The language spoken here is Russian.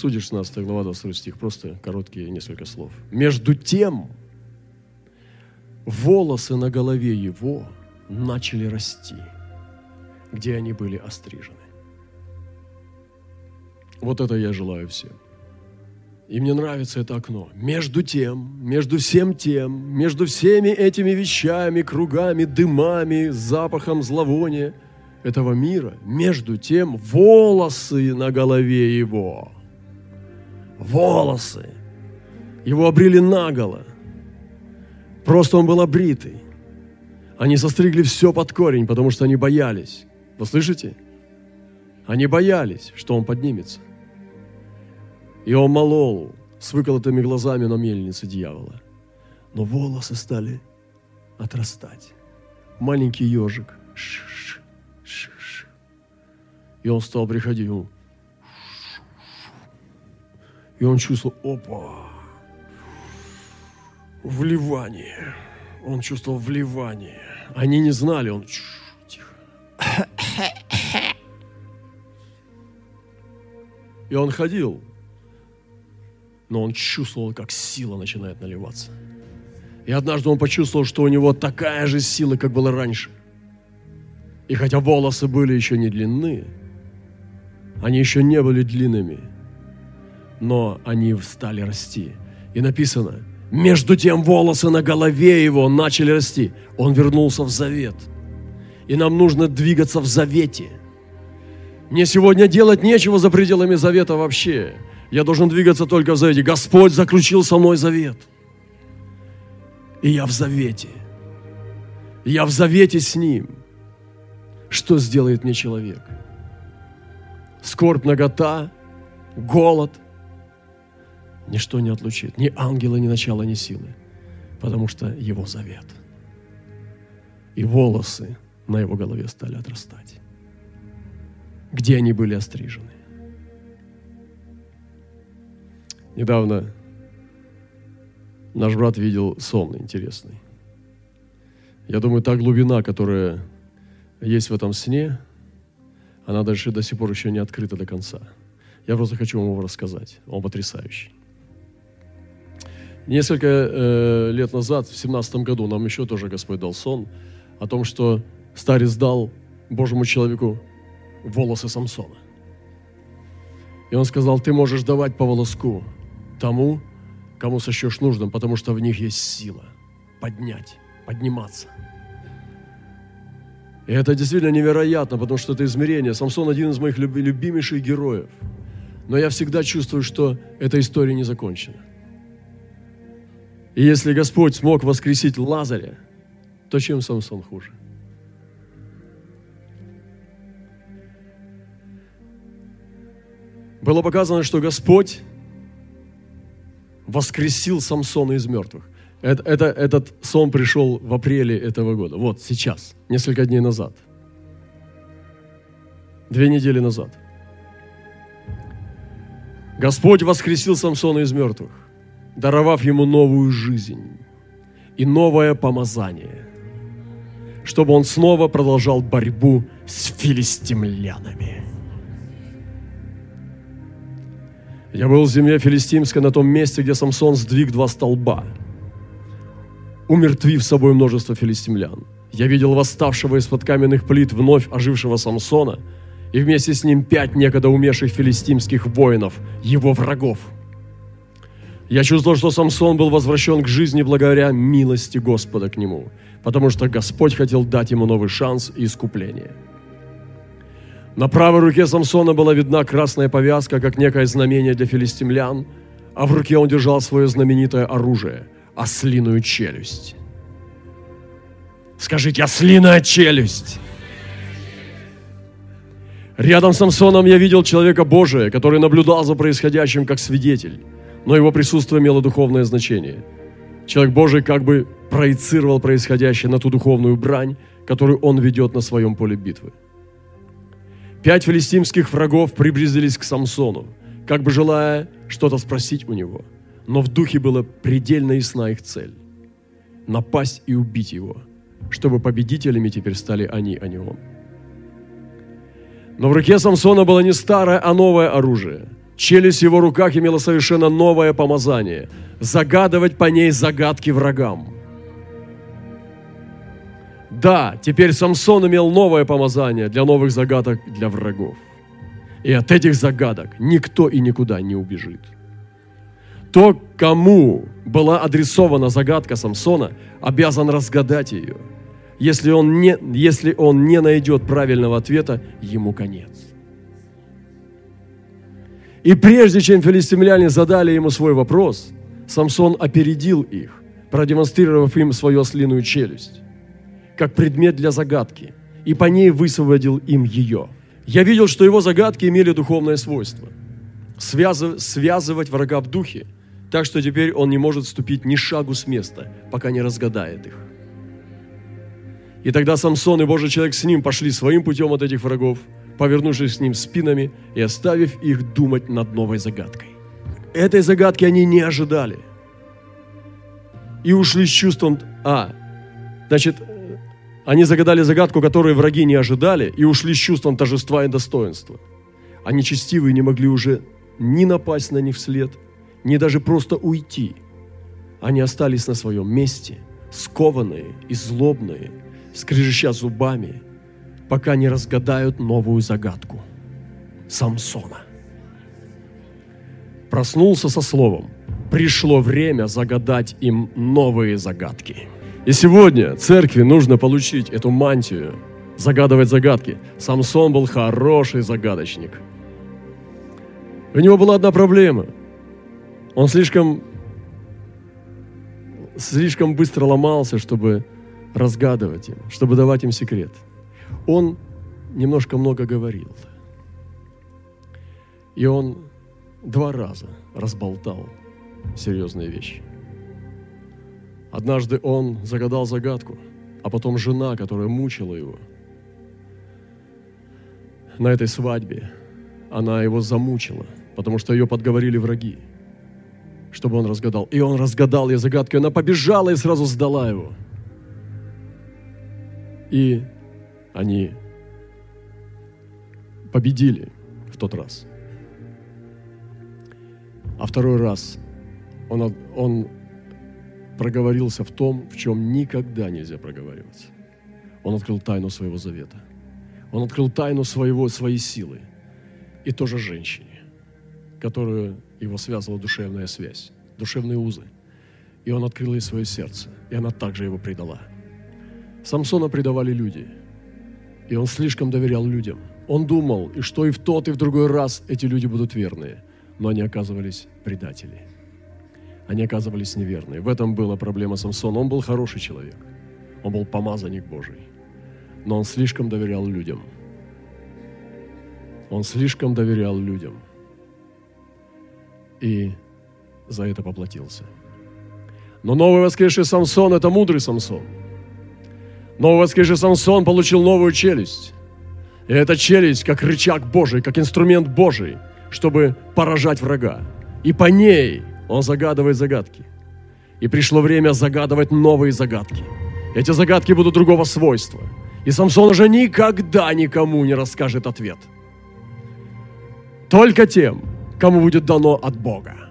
Судишь 16 глава, 22 стих, просто короткие несколько слов. Между тем, волосы на голове его начали расти, где они были острижены. Вот это я желаю всем. И мне нравится это окно. Между тем, между всем тем, между всеми этими вещами, кругами, дымами, запахом зловония этого мира, между тем волосы на голове его. Волосы. Его обрили наголо. Просто он был обритый. Они состригли все под корень, потому что они боялись. Вы слышите? Они боялись, что он поднимется. И он молол с выколотыми глазами на мельнице дьявола. Но волосы стали отрастать. Маленький ежик. Ш -ш -ш И он стал приходить. И он чувствовал, опа, вливание. Он чувствовал вливание. Они не знали, он тихо. И он ходил но он чувствовал, как сила начинает наливаться. И однажды он почувствовал, что у него такая же сила, как была раньше. И хотя волосы были еще не длинны, они еще не были длинными, но они стали расти. И написано, между тем волосы на голове его начали расти. Он вернулся в завет. И нам нужно двигаться в завете. Мне сегодня делать нечего за пределами завета вообще. Я должен двигаться только в завете. Господь заключил со мной завет. И я в завете. Я в завете с Ним. Что сделает мне человек? Скорбь, нагота, голод. Ничто не отлучит. Ни ангелы, ни начала, ни силы. Потому что Его завет. И волосы на Его голове стали отрастать. Где они были острижены? Недавно наш брат видел сон интересный. Я думаю, та глубина, которая есть в этом сне, она даже до сих пор еще не открыта до конца. Я просто хочу вам его рассказать. Он потрясающий. Несколько э, лет назад, в семнадцатом году, нам еще тоже Господь дал сон о том, что старец дал Божьему человеку волосы Самсона. И он сказал, ты можешь давать по волоску, тому, кому сочтешь нужным, потому что в них есть сила поднять, подниматься. И это действительно невероятно, потому что это измерение. Самсон один из моих любимейших героев. Но я всегда чувствую, что эта история не закончена. И если Господь смог воскресить Лазаря, то чем Самсон хуже? Было показано, что Господь воскресил Самсона из мертвых. Это, это, этот сон пришел в апреле этого года. Вот сейчас, несколько дней назад. Две недели назад. Господь воскресил Самсона из мертвых, даровав ему новую жизнь и новое помазание, чтобы он снова продолжал борьбу с филистимлянами. Я был в земле филистимской на том месте, где Самсон сдвиг два столба, умертвив собой множество филистимлян. Я видел восставшего из-под каменных плит вновь ожившего Самсона и вместе с ним пять некогда умерших филистимских воинов, его врагов. Я чувствовал, что Самсон был возвращен к жизни благодаря милости Господа к нему, потому что Господь хотел дать ему новый шанс и искупление – на правой руке Самсона была видна красная повязка, как некое знамение для филистимлян, а в руке он держал свое знаменитое оружие – ослиную челюсть. Скажите, ослиная челюсть! Рядом с Самсоном я видел человека Божия, который наблюдал за происходящим как свидетель, но его присутствие имело духовное значение. Человек Божий как бы проецировал происходящее на ту духовную брань, которую он ведет на своем поле битвы. Пять филистимских врагов приблизились к Самсону, как бы желая что-то спросить у него. Но в духе была предельно ясна их цель – напасть и убить его, чтобы победителями теперь стали они, а не он. Но в руке Самсона было не старое, а новое оружие. Челюсть в его руках имела совершенно новое помазание – загадывать по ней загадки врагам. Да, теперь Самсон имел новое помазание для новых загадок для врагов. И от этих загадок никто и никуда не убежит. То, кому была адресована загадка Самсона, обязан разгадать ее. Если он не, если он не найдет правильного ответа, ему конец. И прежде чем филистимляне задали ему свой вопрос, Самсон опередил их, продемонстрировав им свою ослиную челюсть, как предмет для загадки, и по ней высвободил им ее. Я видел, что его загадки имели духовное свойство – связывать врага в духе, так что теперь он не может ступить ни шагу с места, пока не разгадает их. И тогда Самсон и Божий человек с ним пошли своим путем от этих врагов – повернувшись к ним спинами и оставив их думать над новой загадкой. Этой загадки они не ожидали. И ушли с чувством, а, значит, они загадали загадку, которую враги не ожидали, и ушли с чувством торжества и достоинства. А нечестивые не могли уже ни напасть на них вслед, ни даже просто уйти. Они остались на своем месте, скованные и злобные, скрежеща зубами – пока не разгадают новую загадку Самсона. Проснулся со словом. Пришло время загадать им новые загадки. И сегодня церкви нужно получить эту мантию, загадывать загадки. Самсон был хороший загадочник. У него была одна проблема. Он слишком, слишком быстро ломался, чтобы разгадывать им, чтобы давать им секрет – он немножко много говорил. И он два раза разболтал серьезные вещи. Однажды он загадал загадку, а потом жена, которая мучила его, на этой свадьбе, она его замучила, потому что ее подговорили враги, чтобы он разгадал. И он разгадал ей загадку, и она побежала и сразу сдала его. И они победили в тот раз. А второй раз он, он проговорился в том, в чем никогда нельзя проговариваться. Он открыл тайну своего завета. Он открыл тайну своего, своей силы. И тоже женщине, которую его связывала душевная связь, душевные узы. И он открыл ей свое сердце, и она также его предала. Самсона предавали люди – и он слишком доверял людям. Он думал, и что и в тот, и в другой раз эти люди будут верные. Но они оказывались предатели. Они оказывались неверные. В этом была проблема Самсона. Он был хороший человек. Он был помазанник Божий. Но он слишком доверял людям. Он слишком доверял людям. И за это поплатился. Но новый воскресший Самсон – это мудрый Самсон – но воскресший Самсон получил новую челюсть. И эта челюсть как рычаг Божий, как инструмент Божий, чтобы поражать врага. И по ней он загадывает загадки. И пришло время загадывать новые загадки. Эти загадки будут другого свойства. И Самсон уже никогда никому не расскажет ответ. Только тем, кому будет дано от Бога.